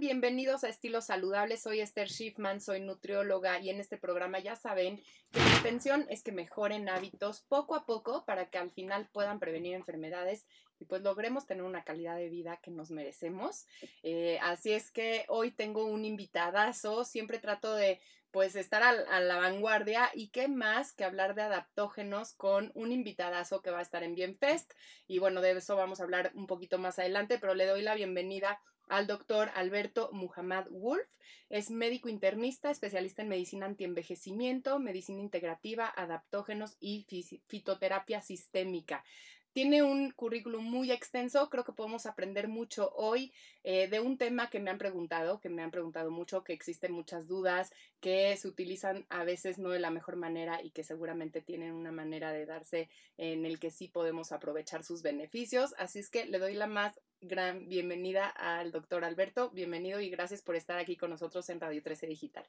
Bienvenidos a Estilo Saludable. Soy Esther Schiffman, soy nutrióloga y en este programa ya saben que mi intención es que mejoren hábitos poco a poco para que al final puedan prevenir enfermedades y pues logremos tener una calidad de vida que nos merecemos. Eh, así es que hoy tengo un invitadazo, siempre trato de pues estar a, la vanguardia y qué más que hablar de adaptógenos con un invitadazo que va a estar en Bienfest y bueno, de eso vamos a hablar un poquito más adelante, pero le doy la bienvenida al doctor Alberto Muhammad Wolf. Es médico internista, especialista en medicina antienvejecimiento, medicina integrativa, adaptógenos y fitoterapia sistémica. Tiene un currículum muy extenso, creo que podemos aprender mucho hoy eh, de un tema que me han preguntado, que me han preguntado mucho, que existen muchas dudas, que se utilizan a veces no de la mejor manera y que seguramente tienen una manera de darse en el que sí podemos aprovechar sus beneficios. Así es que le doy la más gran bienvenida al doctor Alberto. Bienvenido y gracias por estar aquí con nosotros en Radio 13 Digital.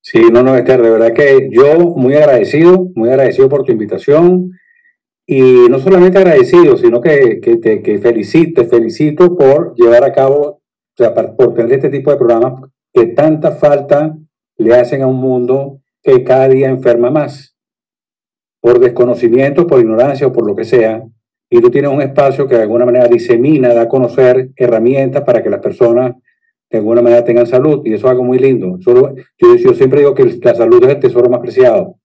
Sí, no, no, Esther, de verdad que yo muy agradecido, muy agradecido por tu invitación y no solamente agradecido, sino que, que te que felicito, te felicito por llevar a cabo, o sea, por tener este tipo de programas que tanta falta le hacen a un mundo que cada día enferma más, por desconocimiento, por ignorancia o por lo que sea, y tú tienes un espacio que de alguna manera disemina, da a conocer herramientas para que las personas de alguna manera tengan salud, y eso es algo muy lindo. Solo, yo, siempre digo que la salud es el tesoro más preciado.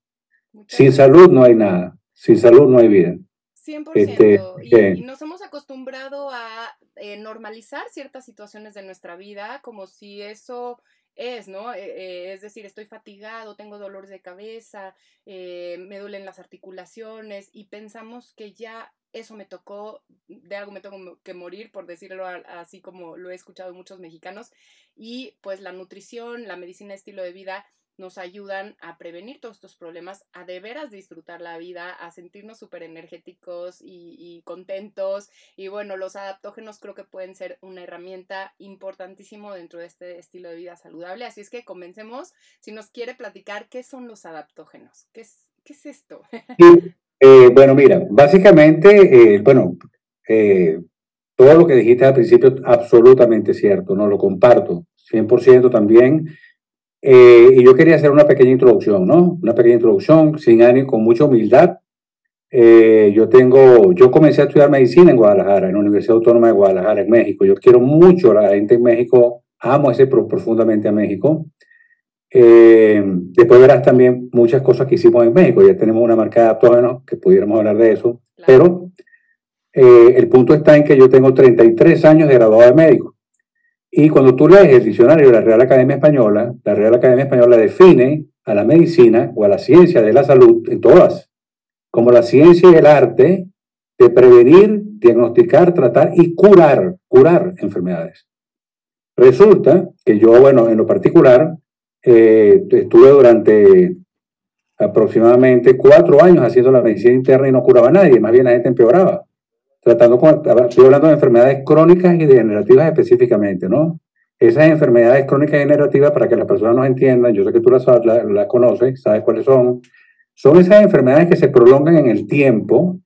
Sin salud no hay nada, sin salud no hay vida. 100%. Este, y, nos hemos acostumbrado a eh, normalizar ciertas situaciones de nuestra vida como si eso es, ¿no? Eh, eh, es decir, estoy fatigado, tengo dolores de cabeza, me duelen las articulaciones y pensamos que ya eso me tocó, de algo me tengo que morir, por decirlo así como lo he escuchado muchos mexicanos, y pues la nutrición, la medicina estilo de vida nos ayudan a prevenir todos estos problemas, a de veras disfrutar la vida, a sentirnos súper energéticos y, contentos. Y bueno, los adaptógenos creo que pueden ser una herramienta importantísimo dentro de este estilo de vida saludable. Así es que comencemos. Si nos quiere platicar, ¿qué son los adaptógenos? ¿Qué es, qué es esto? Eh, bueno, mira, básicamente, eh, bueno, eh, todo lo que dijiste al principio absolutamente cierto, no lo comparto 100% también. Y yo quería hacer una pequeña introducción, ¿no? Una pequeña introducción, sin ánimo, con mucha humildad. yo tengo, yo comencé a estudiar medicina en Guadalajara, en la Universidad Autónoma de Guadalajara, en México. Yo quiero mucho a la gente en México, amo ese profundamente a México. Eh, después verás también muchas cosas que hicimos en México. Ya tenemos una marca de adaptógenos que pudiéramos hablar de eso. Pero eh, el punto está en que yo tengo 33 años de graduado de médico. Y cuando tú lees el diccionario de la Real Academia Española, la Real Academia Española define a la medicina o a la ciencia de la salud, en todas, como la ciencia y el arte de prevenir, diagnosticar, tratar y curar, curar enfermedades. Resulta que yo, bueno, en lo particular, eh, estuve durante aproximadamente cuatro años haciendo la medicina interna y no curaba a nadie, más bien la gente empeoraba. Tratando con, estoy hablando de enfermedades crónicas y degenerativas específicamente, ¿no? Esas enfermedades crónicas y degenerativas, para que las personas nos entiendan, yo sé que tú las, las conoces, sabes cuáles son, son esas enfermedades que se prolongan en el tiempo,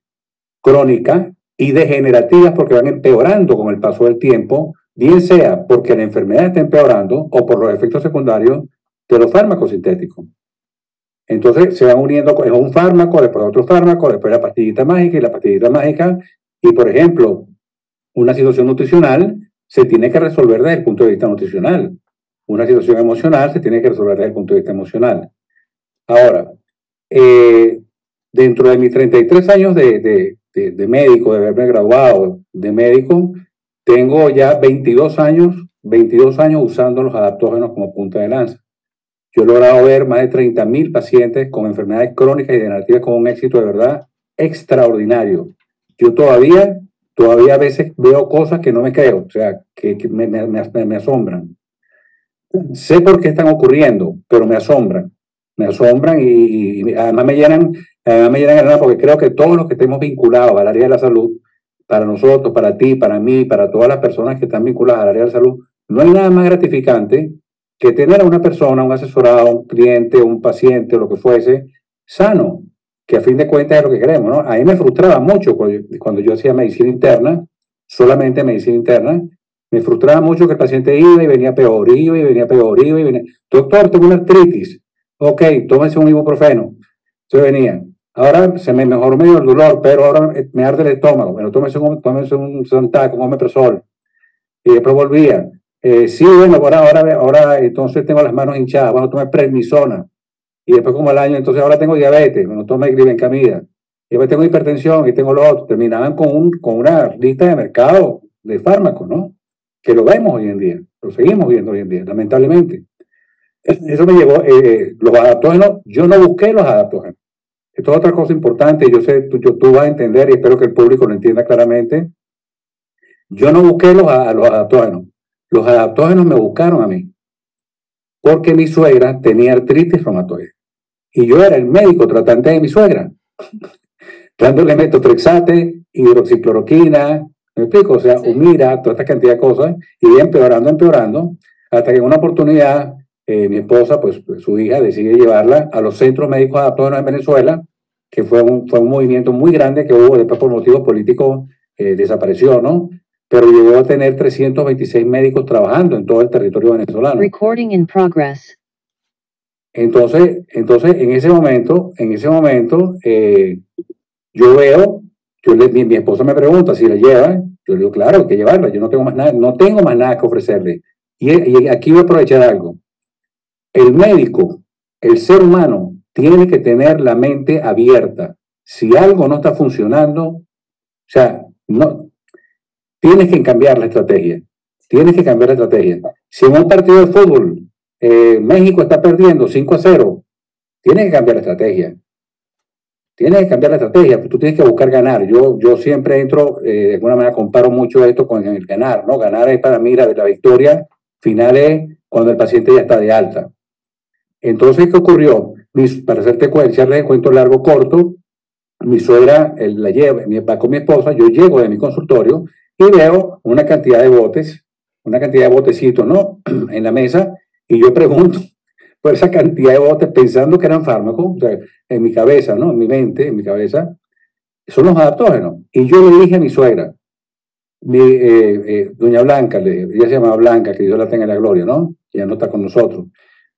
crónicas y degenerativas porque van empeorando con el paso del tiempo, bien sea porque la enfermedad está empeorando o por los efectos secundarios de los fármacos sintéticos. Entonces se van uniendo, es un fármaco, después otro fármaco, después la pastillita mágica y la pastillita mágica. Y por ejemplo, una situación nutricional se tiene que resolver desde el punto de vista nutricional. Una situación emocional se tiene que resolver desde el punto de vista emocional. Ahora, eh, dentro de mis 33 años de, de, de, médico, de haberme graduado de médico, tengo ya 22 años, 22 años usando los adaptógenos como punta de lanza. Yo he logrado ver más de 30.000 pacientes con enfermedades crónicas y degenerativas con un éxito de verdad extraordinario. Yo todavía, todavía a veces veo cosas que no me creo, o sea, que, me, asombran. Sé por qué están ocurriendo, pero me asombran. Me asombran y, además me llenan, además me llenan el porque creo que todos los que estemos vinculados al área de la salud, para nosotros, para ti, para mí, para todas las personas que están vinculadas al área de la salud, no hay nada más gratificante que tener a una persona, un asesorado, un cliente, un paciente, lo que fuese, sano, que a fin de cuentas es lo que queremos, ¿no? A mí me frustraba mucho cuando yo hacía medicina interna, solamente medicina interna, Me frustraba mucho que el paciente iba y venía peor, iba y venía peor, iba y venía. Doctor, tengo una artritis. Ok, tómese un ibuprofeno. Se venía. Ahora se me mejoró medio el dolor, pero ahora me arde el estómago. Bueno, tómese un, tómese un un omeprazol. Y después volvía. Eh, sí, bueno, ahora, ahora, ahora entonces tengo las manos hinchadas. Bueno, tomé prednisona. Y después como el año, entonces ahora tengo diabetes. Bueno, tomé glibencamida. Y después tengo hipertensión y tengo lo otro. Terminaban con, un, con una lista de mercado de fármacos, ¿no? Que lo vemos hoy en día, lo seguimos viendo hoy en día, lamentablemente. Eso me llevó, eh, los adaptógenos, yo no busqué los adaptógenos. Esto es otra cosa importante, yo sé, tú, tú vas a entender y espero que el público lo entienda claramente. Yo no busqué los, los adaptógenos, los adaptógenos me buscaron a mí, porque mi suegra tenía artritis reumatoide y yo era el médico tratante de mi suegra dándole metotrexate, hidroxicloroquina, ¿me explico? O sea, mira toda esta cantidad de cosas, y empeorando, empeorando, hasta que en una oportunidad eh, mi esposa, pues su hija, decide llevarla a los centros médicos adaptados en Venezuela, que fue un, fue un movimiento muy grande que hubo, después por motivos políticos eh, desapareció, ¿no? Pero llegó a tener 326 médicos trabajando en todo el territorio venezolano. Recording in progress. Entonces, entonces en ese momento, en ese momento, eh, yo veo, yo mi, mi, esposa me pregunta si la lleva, yo le digo, claro, hay que llevarla, yo no tengo más nada, no tengo más nada que ofrecerle. Y, y aquí voy a aprovechar algo. El médico, el ser humano, tiene que tener la mente abierta. Si algo no está funcionando, o sea, no, tienes que cambiar la estrategia. Tienes que cambiar la estrategia. Si en un partido de fútbol eh, México está perdiendo 5 a 0, tienes que cambiar la estrategia. Tienes que cambiar la estrategia, pues tú tienes que buscar ganar. Yo, yo siempre entro, eh, de alguna manera comparo mucho esto con el ganar, ¿no? Ganar es para mí la, la victoria final es cuando el paciente ya está de alta. Entonces, ¿qué ocurrió? para hacerte echarles cuento largo corto, mi suegra la lleva, va con mi esposa, yo llego de mi consultorio y veo una cantidad de botes, una cantidad de botecitos, ¿no? en la mesa, y yo pregunto, por esa cantidad de botes pensando que eran fármacos, o sea, en mi cabeza, ¿no? En mi mente, en mi cabeza, son los adaptógenos. Y yo le dije a mi suegra, mi, eh, eh, doña Blanca, le, ella se llamaba Blanca, que Dios la tenga en la gloria, ¿no? Ya no está con nosotros.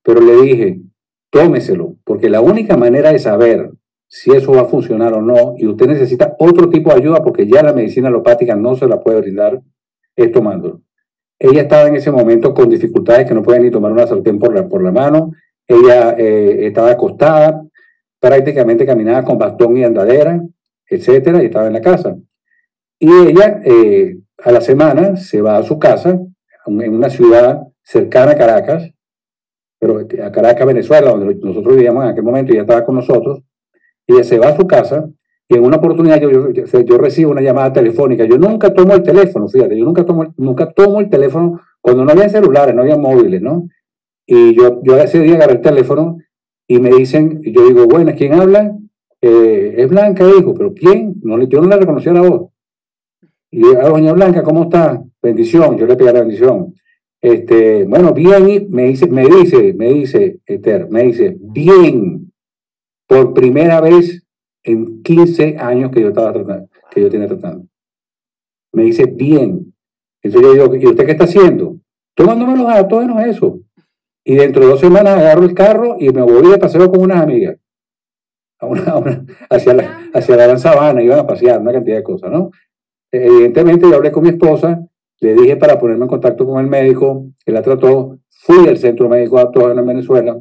Pero le dije, tómeselo, porque la única manera de saber si eso va a funcionar o no, y usted necesita otro tipo de ayuda porque ya la medicina alopática no se la puede brindar, es tomándolo. Ella estaba en ese momento con dificultades que no podía ni tomar una sartén por la, por la mano. Ella eh, estaba acostada, prácticamente caminaba con bastón y andadera, etcétera, y estaba en la casa. Y ella eh, a la semana se va a su casa, en una ciudad cercana a Caracas, pero a Caracas, Venezuela, donde nosotros vivíamos en aquel momento, ella estaba con nosotros. Ella se va a su casa y en una oportunidad yo, yo, recibo una llamada telefónica. Yo nunca tomo el teléfono, fíjate, yo nunca tomo, nunca tomo el teléfono cuando no había celulares, no había móviles, ¿no? Y yo, yo ese día agarré el teléfono y me dicen, y yo digo, bueno, ¿quién habla? Eh, es Blanca, dijo, pero ¿quién? No, yo no la reconocí a la voz. Y a ah, doña Blanca, ¿cómo está? Bendición, yo le pedí la bendición. Este, bueno, bien, me dice, me dice, me dice, Eter, me dice, bien, por primera vez en 15 años que yo estaba tratando, que yo tenía tratando. Me dice, bien. Entonces yo digo, ¿y usted qué está haciendo? Tomándome los datos, no es eso. Y dentro de dos semanas agarro el carro y me voy de paseo con unas amigas. Hacia, la, hacia la gran sabana, iban a pasear, una cantidad de cosas, ¿no? Evidentemente yo hablé con mi esposa, le dije para ponerme en contacto con el médico, que la trató, fui al centro médico de en Venezuela,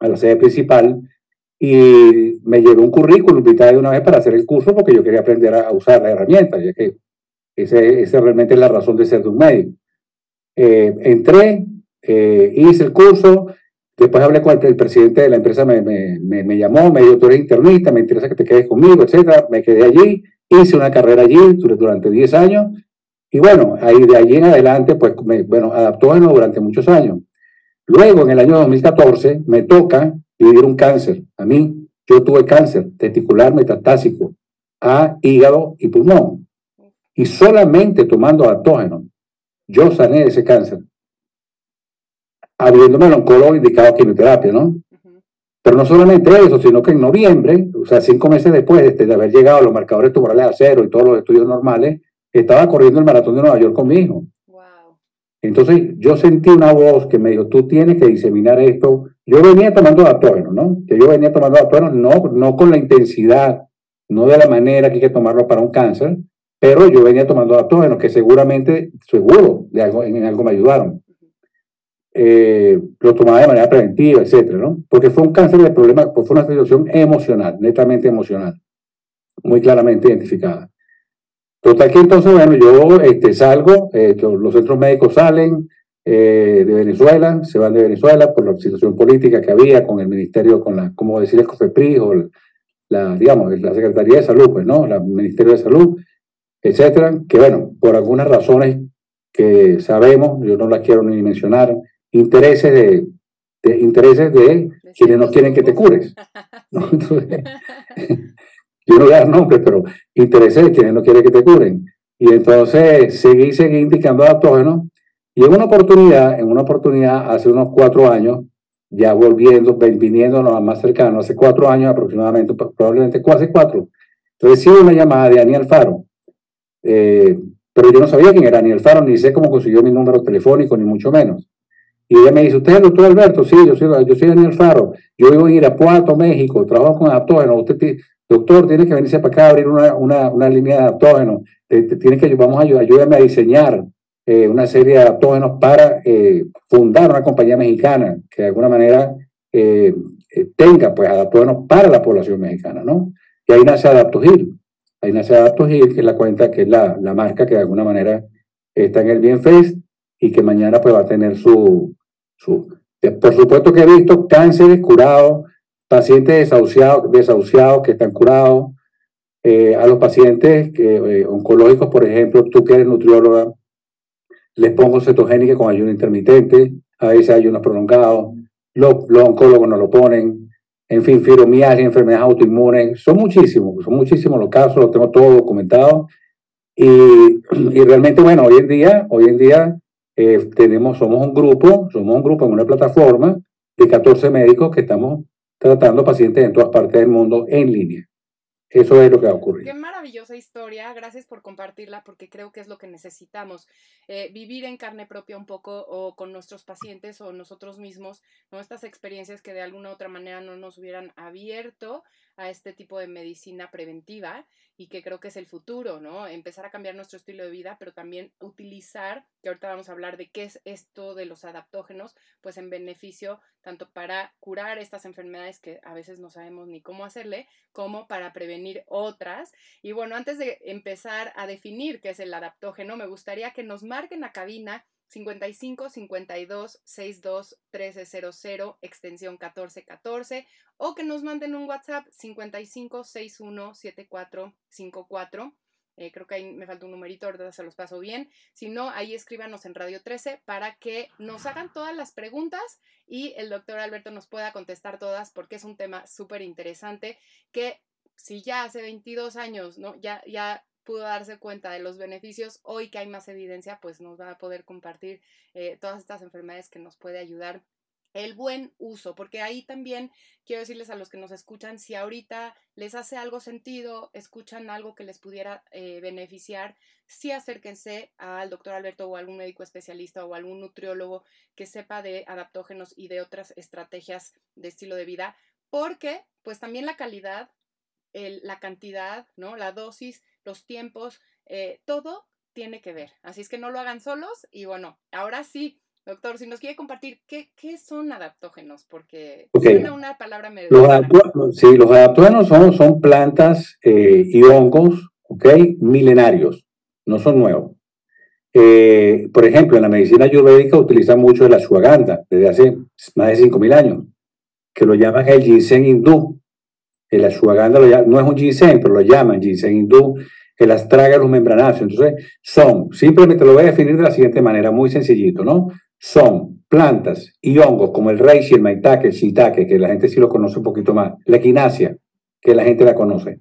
a la sede principal, y me llegó un currículum de una vez para hacer el curso porque yo quería aprender a usar la herramienta, ya que esa realmente es la razón de ser de un médico. Eh, entré, eh, hice el curso, después hablé con el, presidente de la empresa, me, me, me, llamó, me dijo, tú eres internista, me interesa que te quedes conmigo, etcétera. Me quedé allí, hice una carrera allí durante 10 años y bueno, ahí de allí en adelante, pues, me, bueno, adaptógeno durante muchos años. Luego, en el año 2014, me toca vivir un cáncer. A mí, yo tuve cáncer testicular metastásico a hígado y pulmón. Y solamente tomando adaptógeno, yo sané de ese cáncer. Habiéndome el oncólogo indicado quimioterapia, ¿no? Pero no solamente eso, sino que en noviembre, o sea, cinco meses después de, de haber llegado a los marcadores tumorales a cero y todos los estudios normales, estaba corriendo el maratón de Nueva York con mi hijo. Entonces yo sentí una voz que me dijo, tú tienes que diseminar esto. Yo venía tomando adaptógenos, ¿no? Que yo venía tomando adaptógenos no, no con la intensidad, no de la manera que hay que tomarlo para un cáncer, pero yo venía tomando adaptógenos que seguramente, seguro, de algo, en algo me ayudaron. Eh, lo tomaba de manera preventiva, etcétera, ¿no? Porque fue un cáncer de problema, pues fue una situación emocional, netamente emocional, muy claramente identificada. Total que entonces, bueno, yo este, salgo, eh, los centros médicos salen eh, de Venezuela, se van de Venezuela por la situación política que había con el ministerio, con la, como decir, el COFEPRI o la, digamos, la Secretaría de Salud, pues, ¿no? El Ministerio de Salud, etcétera, que bueno, por algunas razones que sabemos, yo no las quiero ni mencionar, intereses de, de intereses de quienes no quieren que te cures. ¿no? Entonces, yo no voy a dar nombres, pero intereses quienes no quieren que te curen. Y entonces seguí, seguí indicando adaptógenos. Y en una oportunidad, en una oportunidad, hace unos cuatro años, ya volviendo, viniendo más cercano, hace cuatro años aproximadamente, probablemente hace cuatro, recibo una llamada de Daniel Alfaro. Eh, pero yo no sabía quién era Daniel Alfaro, ni sé cómo consiguió mi número telefónico, ni mucho menos. Y ella me dice, ¿usted es el doctor Alberto? Sí, yo soy, yo soy Daniel Alfaro. Yo vivo en Irapuato, México, trabajo con adaptógenos. Usted, doctor, tiene que venirse para acá a abrir una, una, una línea de adaptógenos, tiene que, vamos a ayudar, ayúdame a diseñar eh, una serie de adaptógenos para eh, fundar una compañía mexicana que de alguna manera eh, tenga pues adaptógenos para la población mexicana, ¿no? Y ahí nace Adaptogil, ahí nace Adaptogil, que es la cuenta, que es la, la marca que de alguna manera está en el Bienfest y que mañana pues va a tener su, su... Por supuesto que he visto cánceres curados, pacientes desahuciados, desahuciados que están curados, eh, a los pacientes eh, oncológicos, por ejemplo, tú que eres nutrióloga, les pongo cetogénica con ayuno intermitente, a veces ayuno prolongado, los, los oncólogos no lo ponen, en fin, fibromialgia, enfermedades autoinmunes, son muchísimos, son muchísimos los casos, los tengo todos documentados. Y, y realmente, bueno, hoy en día, hoy en día eh, tenemos, somos un grupo, somos un grupo en una plataforma de 14 médicos que estamos tratando pacientes en todas partes del mundo en línea. Eso es lo que ha ocurrido. Qué maravillosa historia. Gracias por compartirla porque creo que es lo que necesitamos. Eh, vivir en carne propia un poco o con nuestros pacientes o nosotros mismos, ¿no? Estas experiencias que de alguna u otra manera no nos hubieran abierto a este tipo de medicina preventiva y que creo que es el futuro, ¿no? Empezar a cambiar nuestro estilo de vida, pero también utilizar, que ahorita vamos a hablar de qué es esto de los adaptógenos, pues en beneficio tanto para curar estas enfermedades que a veces no sabemos ni cómo hacerle, como para prevenir otras. Y bueno, antes de empezar a definir qué es el adaptógeno, me gustaría que nos marquen la cabina 55 52 62 1300 extensión 1414 o que nos manden un WhatsApp 55 61 74 54. creo que ahí me falta un numerito, ahorita se los paso bien. Si no, ahí escríbanos en Radio 13 para que nos hagan todas las preguntas y el doctor Alberto nos pueda contestar todas porque es un tema súper interesante que si ya hace 22 años, ¿no? Ya, ya pudo darse cuenta de los beneficios, hoy que hay más evidencia, pues nos va a poder compartir eh, todas estas enfermedades que nos puede ayudar el buen uso, porque ahí también quiero decirles a los que nos escuchan, si ahorita les hace algo sentido, escuchan algo que les pudiera eh, beneficiar, sí acérquense al doctor Alberto o algún médico especialista o algún nutriólogo que sepa de adaptógenos y de otras estrategias de estilo de vida, porque pues también la calidad, la cantidad, ¿no? la dosis los tiempos, eh, todo tiene que ver. Así es que no lo hagan solos y bueno, ahora sí. Doctor, si nos quiere compartir, ¿qué, qué son adaptógenos? Porque suena una palabra medio... Los sí, los adaptógenos son, son plantas eh, y hongos, ¿ok? Milenarios, no son nuevos. Eh, por ejemplo, en la medicina ayurvédica utilizan mucho el ashwagandha desde hace más de 5.000 años, que lo llaman el ginseng hindú. El ashwagandha no es un ginseng, pero lo llaman ginseng hindú traga los membranáceos. Entonces, son, simplemente lo voy a definir de la siguiente manera, muy sencillito, ¿no? Son plantas y hongos como el reishi, el maitake, el shiitake, que la gente sí lo conoce un poquito más, la equinacia, que la gente la conoce,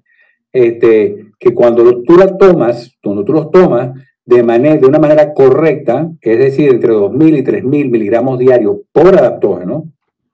este, que cuando tú la tomas, cuando tú los tomas de, manera, de una manera correcta, es decir, entre 2.000 y 3.000 miligramos diarios por adaptógeno,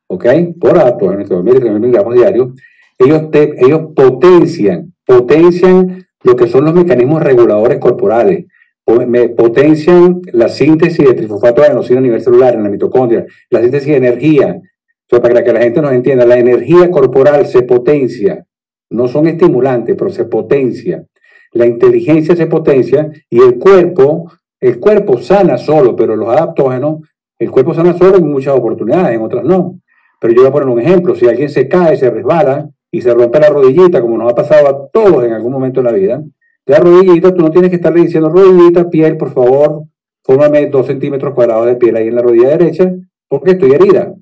¿ok? Por adaptógeno, entre 2.000 y 3.000 miligramos diarios, ellos, te, ellos potencian, potencian lo que son los mecanismos reguladores corporales, potencian la síntesis de trifosfato de adenosina a nivel celular en la mitocondria, la síntesis de energía. para que la gente nos entienda, la energía corporal se potencia, no son estimulantes, pero se potencia. La inteligencia se potencia y el cuerpo, el cuerpo sana solo, pero los adaptógenos, el cuerpo sana solo en muchas oportunidades, en otras no. Pero yo voy a poner un ejemplo, si alguien se cae, se resbala y se rompe la rodillita, como nos ha pasado a todos en algún momento de la vida, la rodillita, tú no tienes que estarle diciendo, rodillita, piel, por favor, fórmame dos centímetros cuadrados de piel ahí en la rodilla derecha, porque estoy herida.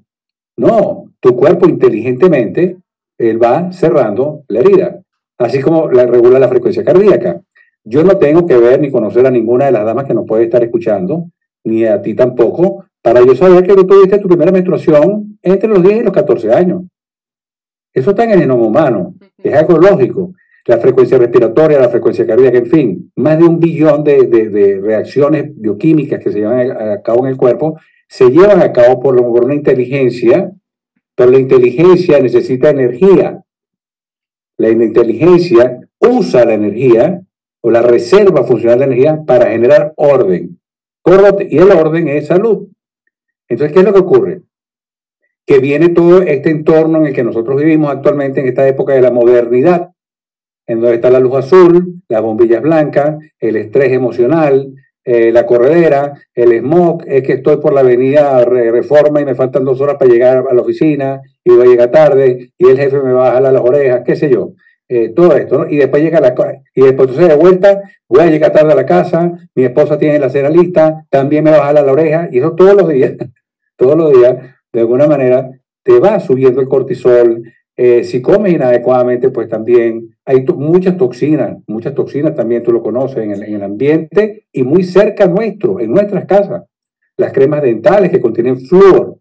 No, tu cuerpo inteligentemente, él va cerrando la herida, así como la regula la frecuencia cardíaca. Yo no tengo que ver ni conocer a ninguna de las damas que nos puede estar escuchando, ni a ti tampoco, para yo saber que tú tuviste tu primera menstruación entre los 10 y los 14 años. Eso está en el genoma humano, es algo lógico la frecuencia respiratoria, la frecuencia cardíaca, en fin, más de un billón de, reacciones bioquímicas que se llevan a, cabo en el cuerpo, se llevan a cabo por, por una inteligencia, pero la inteligencia necesita energía. La inteligencia usa la energía o la reserva funcional de energía para generar orden. Y el orden es salud. Entonces, ¿qué es lo que ocurre? Que viene todo este entorno en el que nosotros vivimos actualmente en esta época de la modernidad, en donde está la luz azul, las bombillas blancas, el estrés emocional, eh, la corredera, el smog, es que estoy por la avenida Reforma y me faltan dos horas para llegar a la oficina y voy a llegar tarde y el jefe me va a jalar las orejas, qué sé yo. Eh, todo esto, ¿no? Y después llega la y después entonces de vuelta, voy a llegar tarde a la casa, mi esposa tiene la cena lista, también me va a jalar la oreja, y eso todos los días, todos los días, de alguna manera, te va subiendo el cortisol, eh, si comes inadecuadamente, pues también hay muchas toxinas, muchas toxinas también tú lo conoces en el, ambiente y muy cerca nuestro, en nuestras casas. Las cremas dentales que contienen flúor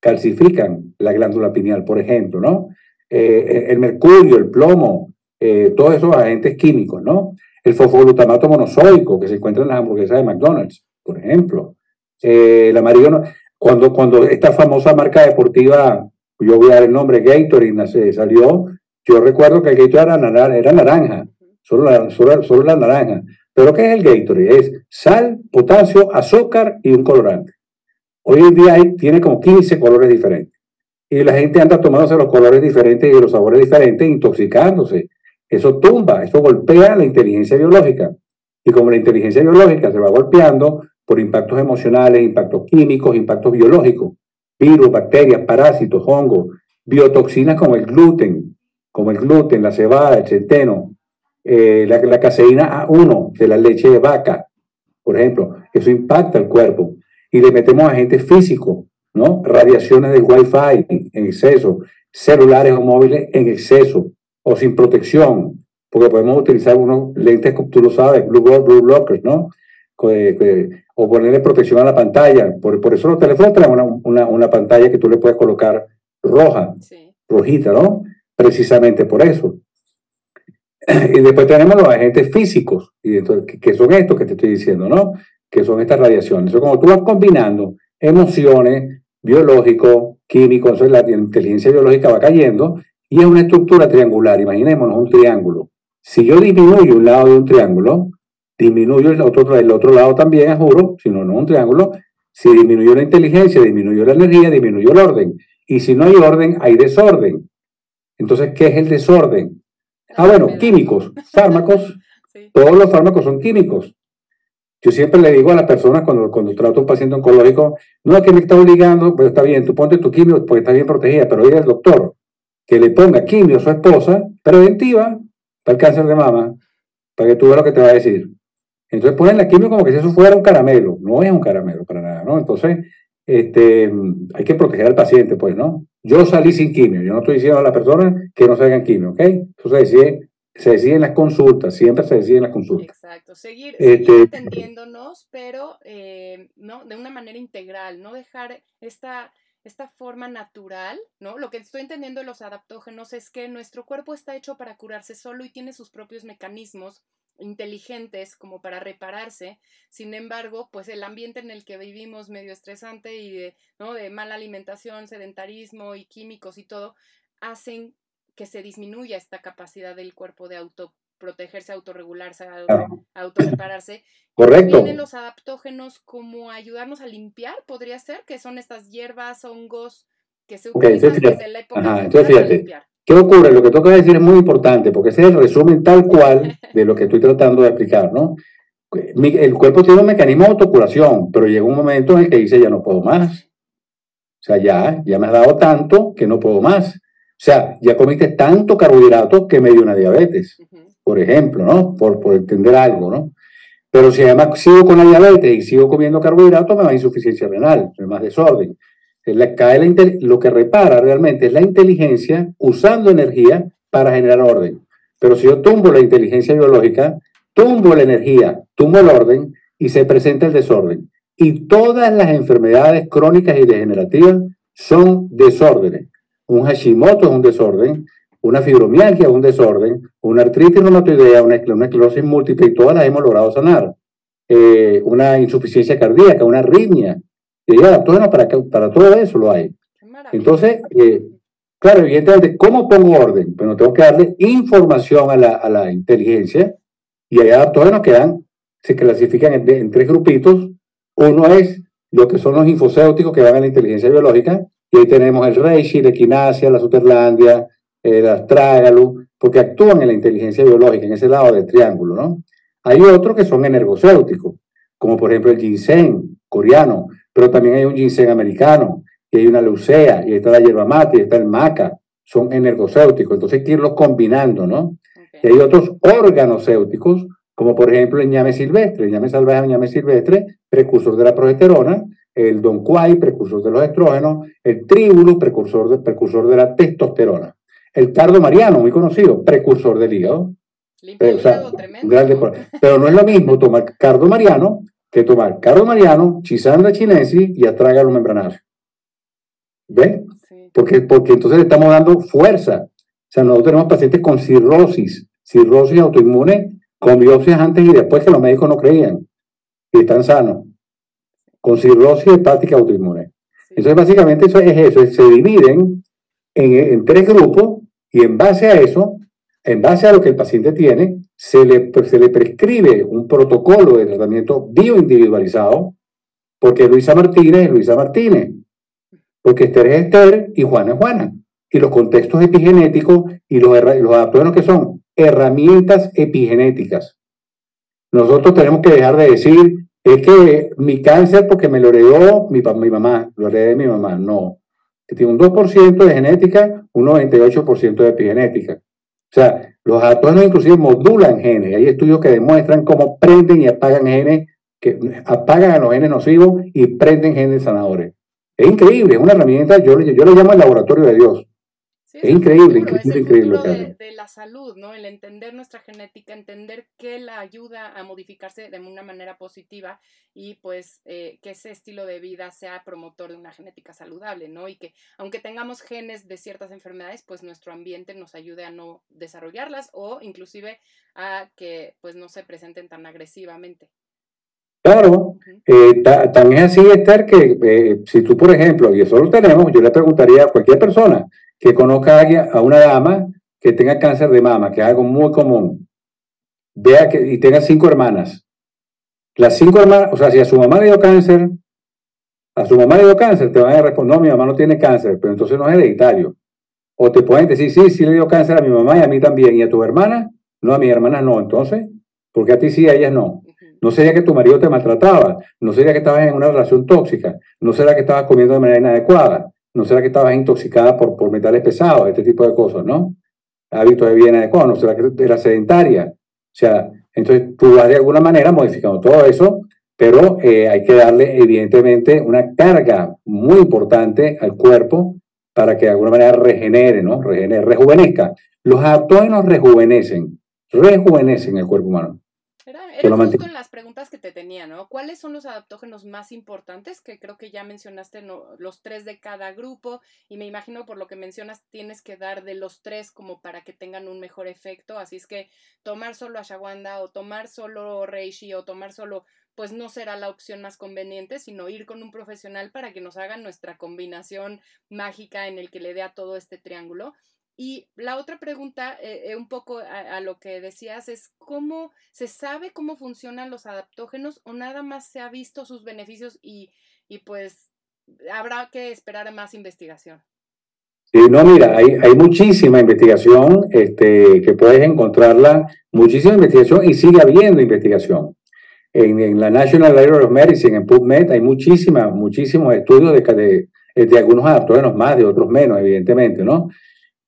calcifican la glándula pineal, por ejemplo, ¿no? Eh, el mercurio, el plomo, eh, todos esos agentes químicos, ¿no? El fosfoglutamato monosódico que se encuentra en las hamburguesas de McDonald's, por ejemplo. el amarillo, cuando, cuando esta famosa marca deportiva yo voy a dar el nombre Gatorade, salió, yo recuerdo que el Gatorade era, naranja, era naranja solo, la, solo, la naranja. Pero ¿qué es el Gatorade? Es sal, potasio, azúcar y un colorante. Hoy en día tiene como 15 colores diferentes. Y la gente anda tomándose los colores diferentes y los sabores diferentes, intoxicándose. Eso tumba, eso golpea la inteligencia biológica. Y como la inteligencia biológica se va golpeando por impactos emocionales, impactos químicos, impactos biológicos, virus, bacterias, parásitos, hongos, biotoxinas como el gluten, como el gluten, la cebada, el centeno, eh, la, caseína A1 de la leche de vaca, por ejemplo, eso impacta el cuerpo. Y le metemos agentes físicos, ¿no? Radiaciones del Wi-Fi en exceso, celulares o móviles en exceso o sin protección, porque podemos utilizar unos lentes, tú lo sabes, blue, blue blockers, ¿no? O ponerle protección a la pantalla. Por, por eso los teléfonos traen una, una, pantalla que tú le puedes colocar roja, rojita, ¿no? Precisamente por eso. Y después tenemos los agentes físicos, y entonces, que son estos que te estoy diciendo, ¿no? Que son estas radiaciones. Entonces, como tú vas combinando emociones, biológicos, químicos, la inteligencia biológica va cayendo y es una estructura triangular. Imaginémonos un triángulo. Si yo disminuyo un lado de un triángulo, disminuyo el otro, el otro lado también, a juro, si no, no un triángulo. Si disminuyó la inteligencia, disminuyó la energía, disminuyó el orden. Y si no hay orden, hay desorden. Entonces, ¿qué es el desorden? Ah, bueno, químicos, fármacos. Todos los fármacos son químicos. Yo siempre le digo a las personas cuando, cuando trato a un paciente oncológico, no es que me está obligando, pues está bien, tú ponte tu quimio porque está bien protegida, pero oiga al doctor que le ponga quimio a su esposa preventiva para el cáncer de mama, para que tú veas lo que te va a decir. Entonces ponen la quimio como que si eso fuera un caramelo. No es un caramelo para nada, ¿no? Entonces, este, hay que proteger al paciente, pues, ¿no? Yo salí sin quimio. Yo no estoy diciendo a la persona que no se hagan quimio, ¿ok? Eso se decide, se decide en las consultas, siempre se decide en las consultas. Exacto, seguir, este, atendiéndonos, pero eh, ¿no? de una manera integral, no dejar esta esta forma natural, ¿no? Lo que estoy entendiendo de los adaptógenos es que nuestro cuerpo está hecho para curarse solo y tiene sus propios mecanismos inteligentes como para repararse. Sin embargo, pues el ambiente en el que vivimos medio estresante y de, ¿no? de mala alimentación, sedentarismo y químicos y todo, hacen que se disminuya esta capacidad del cuerpo de auto autoprotegerse, autorregularse, autorrepararse. Correcto. Tienen los adaptógenos como ayudarnos a limpiar, podría ser, que son estas hierbas, hongos que se utilizan desde la época Ajá, entonces fíjate, ¿Qué ocurre? Lo que toca decir es muy importante, porque ese es el resumen tal cual de lo que estoy tratando de explicar, ¿no? el cuerpo tiene un mecanismo de autocuración, pero llega un momento en el que dice ya no puedo más. O sea, ya, ya me has dado tanto que no puedo más. O sea, ya comiste tanto carbohidrato que me dio una diabetes, por ejemplo, ¿no? Por, por entender algo, ¿no? Pero si además sigo con la diabetes y sigo comiendo carbohidratos, me va a insuficiencia renal, me más desorden. La, lo que repara realmente es la inteligencia usando energía para generar orden. Pero si yo tumbo la inteligencia biológica, tumbo la energía, tumbo el orden y se presenta el desorden. Y todas las enfermedades crónicas y degenerativas son desórdenes. Un Hashimoto es un desorden, una fibromialgia es un desorden, una artritis reumatoidea, una, esclerosis múltiple, y todas las hemos logrado sanar. Eh, una insuficiencia cardíaca, una arritmia. Y ya, todo, para, para todo eso lo hay. Entonces, eh, claro, evidentemente, ¿cómo pongo orden? Bueno, tengo que darle información a la, a la inteligencia y hay adaptógenos que dan, se clasifican en, tres grupitos. Uno es lo que son los infocéuticos que van a la inteligencia biológica, y ahí tenemos el reishi, la equinacia, la superlandia, el astrágalo, porque actúan en la inteligencia biológica, en ese lado del triángulo, ¿no? Hay otros que son energocéuticos, como por ejemplo el ginseng coreano, pero también hay un ginseng americano, y hay una leucea, y está la hierba mate, y está el maca, son energocéuticos, entonces hay que irlos combinando, ¿no? Y hay otros organocéuticos, como por ejemplo el ñame silvestre, el ñame salvaje el ñame silvestre, precursor de la progesterona, el donquai, precursor de los estrógenos, el tríbulo, precursor de, precursor de la testosterona, el cardo mariano, muy conocido, precursor del hígado. Eh, pero no es lo mismo tomar cardo mariano que tomar cardo mariano, chisandra chinensis y astragalo membranario. ¿Ves? Porque, porque entonces le estamos dando fuerza. O sea, nosotros tenemos pacientes con cirrosis, cirrosis autoinmune con biopsias antes y después que los médicos no creían y están sanos, con cirrosis hepática autoinmune. Entonces, básicamente eso es eso, se dividen en, tres grupos y en base a eso, en base a lo que el paciente tiene, se le, se le prescribe un protocolo de tratamiento bioindividualizado, porque Luisa Martínez es Luisa Martínez, porque Esther es Esther y Juana es Juana. Y los contextos epigenéticos y los, los adaptógenos que son herramientas epigenéticas. Nosotros tenemos que dejar de decir, es que mi cáncer porque me lo heredó mi, mi mamá, lo heredé de mi mamá. No. Que tiene un 2% de genética, un 98% de epigenética. O sea, los adaptógenos inclusive modulan genes. Hay estudios que demuestran cómo prenden y apagan genes, que apagan a los genes nocivos y prenden genes sanadores. Es increíble, es una herramienta, yo, yo lo llamo el laboratorio de Dios es, increíble, increíble, increíble. De, la salud, ¿no? El entender nuestra genética, entender que la ayuda a modificarse de una manera positiva y pues eh, que ese estilo de vida sea promotor de una genética saludable, ¿no? Y que aunque tengamos genes de ciertas enfermedades, pues nuestro ambiente nos ayude a no desarrollarlas o inclusive a que pues no se presenten tan agresivamente. Claro, eh, también es así, Esther, que eh, si tú, por ejemplo, y eso lo tenemos, yo le preguntaría a cualquier persona, que conozca a, una dama que tenga cáncer de mama, que es algo muy común, vea que y tenga cinco hermanas. Las cinco hermanas, o sea, si a su mamá le dio cáncer, a su mamá le dio cáncer, te van a responder, no, mi mamá no tiene cáncer, pero entonces no es hereditario. O te pueden decir, sí, sí le dio cáncer a mi mamá y a mí también, y a tu hermana, no, a mi hermana no, entonces, porque a ti sí, a ellas no. No sería que tu marido te maltrataba, no sería que estabas en una relación tóxica, no sería que estabas comiendo de manera inadecuada, ¿No será que estabas intoxicada por, por metales pesados, este tipo de cosas, no? Hábitos de vida inadecuados, ¿no será que era sedentaria? O sea, entonces tú vas de alguna manera modificando todo eso, pero eh, hay que darle evidentemente una carga muy importante al cuerpo para que de alguna manera regenere, ¿no? Regenere, rejuvenezca. Los adaptógenos rejuvenecen, rejuvenecen el cuerpo humano. Era justo en las preguntas que te tenía, ¿no? ¿Cuáles son los adaptógenos más importantes? Que creo que ya mencionaste los tres de cada grupo y me imagino por lo que mencionas tienes que dar de los tres como para que tengan un mejor efecto. Así es que tomar solo ashwagandha o tomar solo reishi o tomar solo pues no será la opción más conveniente, sino ir con un profesional para que nos hagan nuestra combinación mágica en el que le dé a todo este triángulo. Y la otra pregunta, eh, eh, un poco a, lo que decías, es cómo se sabe cómo funcionan los adaptógenos o nada más se ha visto sus beneficios y, y pues habrá que esperar a más investigación. Sí, no, mira, hay, hay muchísima investigación este, que puedes encontrarla, muchísima investigación y sigue habiendo investigación. En, en la National Library of Medicine, en PubMed, hay muchísima, muchísimos estudios de, de, de algunos adaptógenos más, de otros menos, evidentemente, ¿no?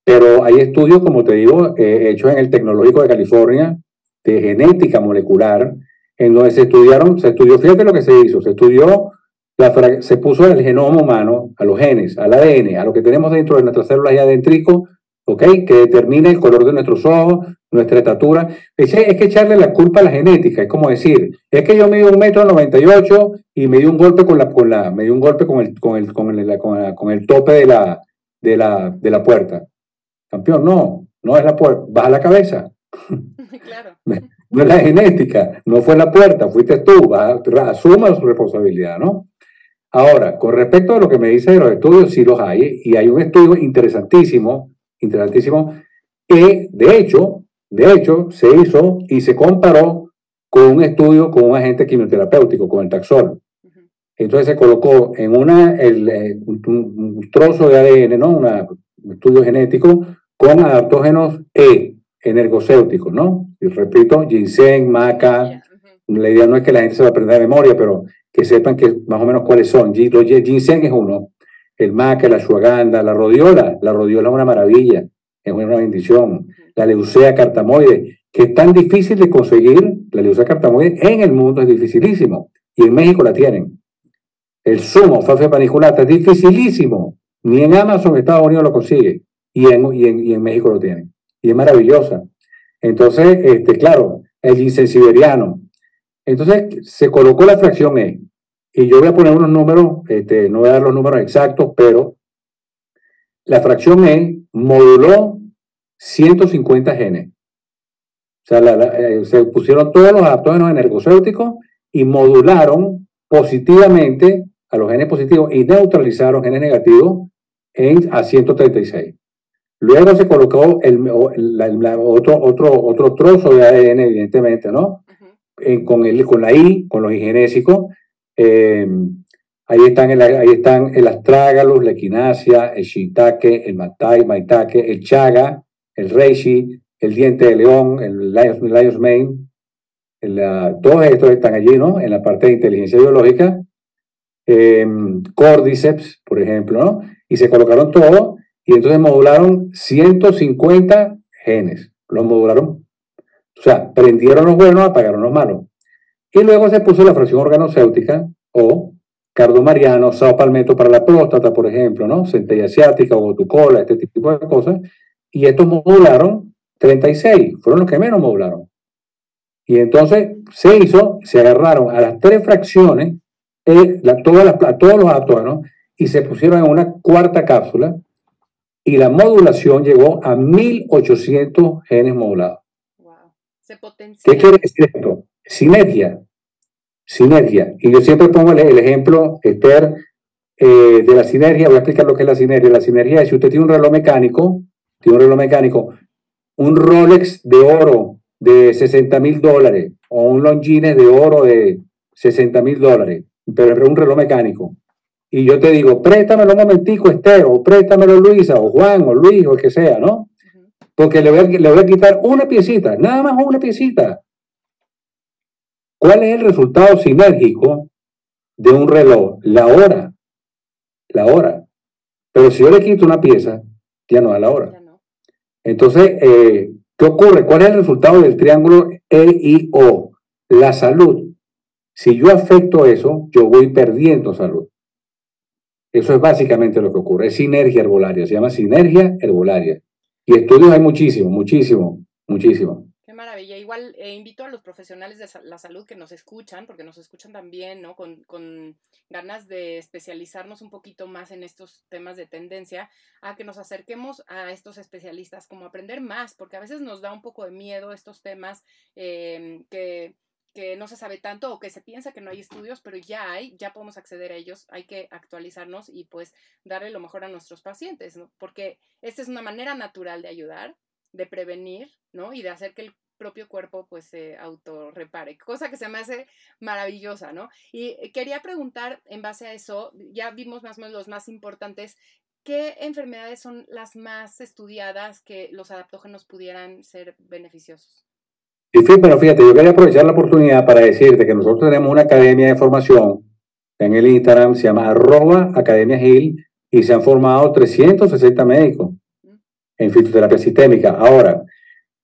Pero hay estudios, como te digo, eh, hechos en el Tecnológico de California de genética molecular, en donde se estudiaron, se estudió, fíjate lo que se hizo, se estudió, la, se puso el genoma humano, a los genes, al ADN, a lo que tenemos dentro de nuestras células y adentríco, ¿ok? Que determina el color de nuestros ojos, nuestra estatura. Es, que echarle la culpa a la genética, es como decir, es que yo mido un metro noventa y ocho y me dio un golpe con la, con la, me dio un golpe con el, con el, con el, con el tope de la, de la, de la puerta. Campeón, no, no es la puerta, baja la cabeza. Claro. No es la genética, no fue la puerta, fuiste tú, asuma su responsabilidad, ¿no? Ahora, con respecto a lo que me dice de los estudios, sí los hay, y hay un estudio interesantísimo, interesantísimo, que de hecho, de hecho, se hizo y se comparó con un estudio con un agente quimioterapéutico, con el Taxol. Entonces se colocó en una, el, eh, un, trozo de ADN, ¿no? Un estudio genético con adaptógenos E, energéticos, ¿no? Y repito, ginseng, maca. La idea no es que la gente se va a aprender de memoria, pero que sepan que más o menos cuáles son. Ginseng es uno, el maca, la ashwagandha, la rodiola. La rodiola es una maravilla, es una bendición. La leucea cartamoide, que es tan difícil de conseguir, la leucea cartamoide en el mundo es dificilísimo. Y en México la tienen. El sumo, falsa paniculata, es dificilísimo. Ni en Amazon, Estados Unidos lo consigue. Y en, y en, México lo tienen. Y es maravillosa. Entonces, este, claro, el ginseng siberiano. Entonces, se colocó la fracción E. Y yo voy a poner unos números, este, no voy a dar los números exactos, pero la fracción E moduló 150 genes. O sea, eh, se pusieron todos los adaptógenos energocéuticos y modularon positivamente a los genes positivos y neutralizaron genes negativos en, a 136. Luego se colocó el, otro, otro, otro trozo de ADN, evidentemente, ¿no? con, el, con la I, con los ingenésicos. Em, ahí, están el, ahí están el astrágalus, la equinacia, el shiitake, el matai, maitake, el chaga, el reishi, el diente de león, el lion's mane. todos estos están allí, ¿no? En la parte de inteligencia biológica. Eh, Cordyceps, por ejemplo, ¿no? Y se colocaron todos y entonces modularon 150 genes. Los modularon. O sea, prendieron los buenos, apagaron los malos. Y luego se puso la fracción organocéutica o cardomariano, sao palmetto para la próstata, por ejemplo, ¿no? Centella asiática o gotucola, este tipo de cosas. Y estos modularon 36, fueron los que menos modularon. Y entonces se hizo, se agarraron a las tres fracciones eh, todas las, todos los átomos y se pusieron en una cuarta cápsula y la modulación llegó a 1800 genes modulados. Wow. Se ¿Qué quiere decir esto? Sinergia. Sinergia. Y yo siempre pongo el, ejemplo, Esther, eh, de la sinergia. Voy a explicar lo que es la sinergia. La sinergia es si usted tiene un reloj mecánico, tiene un reloj mecánico, un Rolex de oro de 60 mil dólares o un Longines de oro de 60 mil dólares pero es un reloj mecánico. Y yo te digo, préstamelo un momentico, Esther, o préstamelo Luisa, o Juan, o Luis, o el que sea, ¿no? Porque le voy, a, le voy a quitar una piecita, nada más una piecita. ¿Cuál es el resultado sinérgico de un reloj? La hora. La hora. Pero si yo le quito una pieza, ya no da la hora. Entonces, eh, ¿qué ocurre? ¿Cuál es el resultado del triángulo E-I-O? La salud. Si yo afecto eso, yo voy perdiendo salud. Eso es básicamente lo que ocurre. Es sinergia herbolaria, se llama sinergia herbolaria. Y estudios hay muchísimo, muchísimo, muchísimo. Qué maravilla. Igual eh, invito a los profesionales de la salud que nos escuchan, porque nos escuchan también, ¿no? Con, con, ganas de especializarnos un poquito más en estos temas de tendencia, a que nos acerquemos a estos especialistas, como aprender más, porque a veces nos da un poco de miedo estos temas eh, que que no se sabe tanto o que se piensa que no hay estudios, pero ya hay, ya podemos acceder a ellos, hay que actualizarnos y pues darle lo mejor a nuestros pacientes. Porque esta es una manera natural de ayudar, de prevenir, ¿no? Y de hacer que el propio cuerpo pues se autorrepare, cosa que se me hace maravillosa, ¿no? Y eh, quería preguntar en base a eso, ya vimos más o menos los más importantes, ¿qué enfermedades son las más estudiadas que los adaptógenos pudieran ser beneficiosos? Sí, pero fíjate, yo quería aprovechar la oportunidad para decirte que nosotros tenemos una academia de formación en el Instagram, se llama arroba Academia Gil, y se han formado 360 médicos en fitoterapia sistémica. Ahora,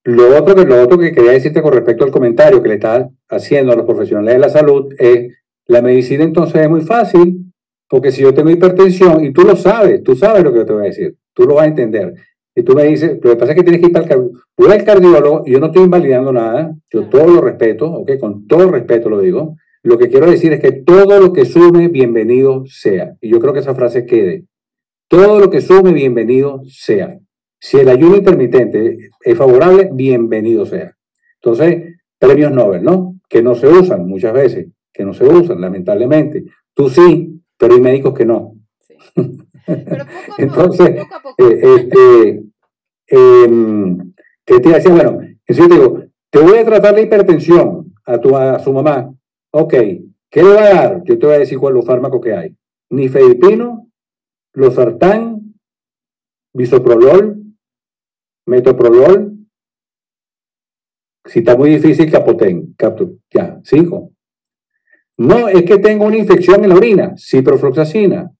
lo otro, que, lo otro que quería decirte con respecto al comentario que le está haciendo a los profesionales de la salud es, la medicina entonces es muy fácil, porque si yo tengo hipertensión, y tú lo sabes, tú sabes lo que yo te voy a decir, tú lo vas a entender. Y tú me dices, lo que pasa es que tienes que ir al, voy al cardiólogo y yo no estoy invalidando nada, yo todo lo respeto, ¿ok? Con todo respeto lo digo. Lo que quiero decir es que todo lo que sume, bienvenido sea. Y yo creo que esa frase quede. Todo lo que sume, bienvenido sea. Si el ayuno intermitente es favorable, bienvenido sea. Entonces, premios Nobel, ¿no? Que no se usan muchas veces, que no se usan, lamentablemente. Tú sí, pero hay médicos que no. Sí. Pero poco a Entonces, poco a poco. Eh, este, em, te decía, bueno, yo te digo, te voy a tratar la hipertensión a, tu, a su mamá. Ok, ¿qué le va a dar? Yo te voy a decir cuál los fármacos que hay. Nifedipino, losartán, bisoprolol, metoprolol, si está muy difícil, capotén, ya, cinco. No, es que tengo una infección en la orina, ciprofloxacina.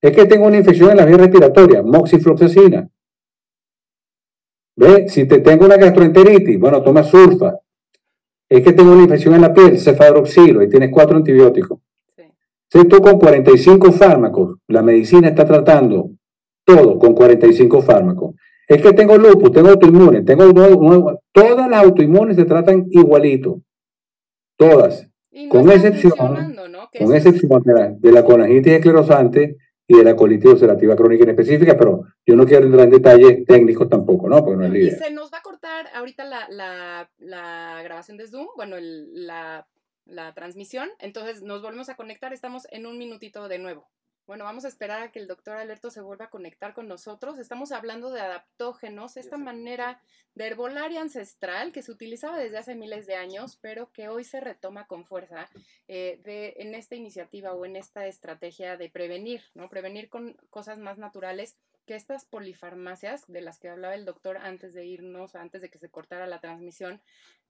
Es que tengo una infección en la vía respiratoria, moxifloxacina. ¿Ve? Si te tengo una gastroenteritis, bueno, toma sulfa. Es que tengo una infección en la piel, cefadroxilo, y tienes cuatro antibióticos. Sí. Si tú con 45 fármacos, la medicina está tratando todo con 45 fármacos. Es que tengo lupus, tengo autoinmune, tengo todas las autoinmunes se tratan igualito. Todas. con excepción, con excepción de la, de la esclerosante y de la colitis ulcerativa crónica en específica, pero yo no quiero entrar en detalles técnicos tampoco, ¿no? Porque no es la idea. Y se nos va a cortar ahorita la, la, la grabación de Zoom, bueno, el, la, la transmisión, entonces nos volvemos a conectar, estamos en un minutito de nuevo. Bueno, vamos a esperar a que el doctor Alberto se vuelva a conectar con nosotros. Estamos hablando de adaptógenos, esta manera de herbolaria ancestral que se utilizaba desde hace miles de años, pero que hoy se retoma con fuerza eh, de, en esta iniciativa o en esta estrategia de prevenir, ¿no? Prevenir con cosas más naturales que estas polifarmacias de las que hablaba el doctor antes de irnos, antes de que se cortara la transmisión,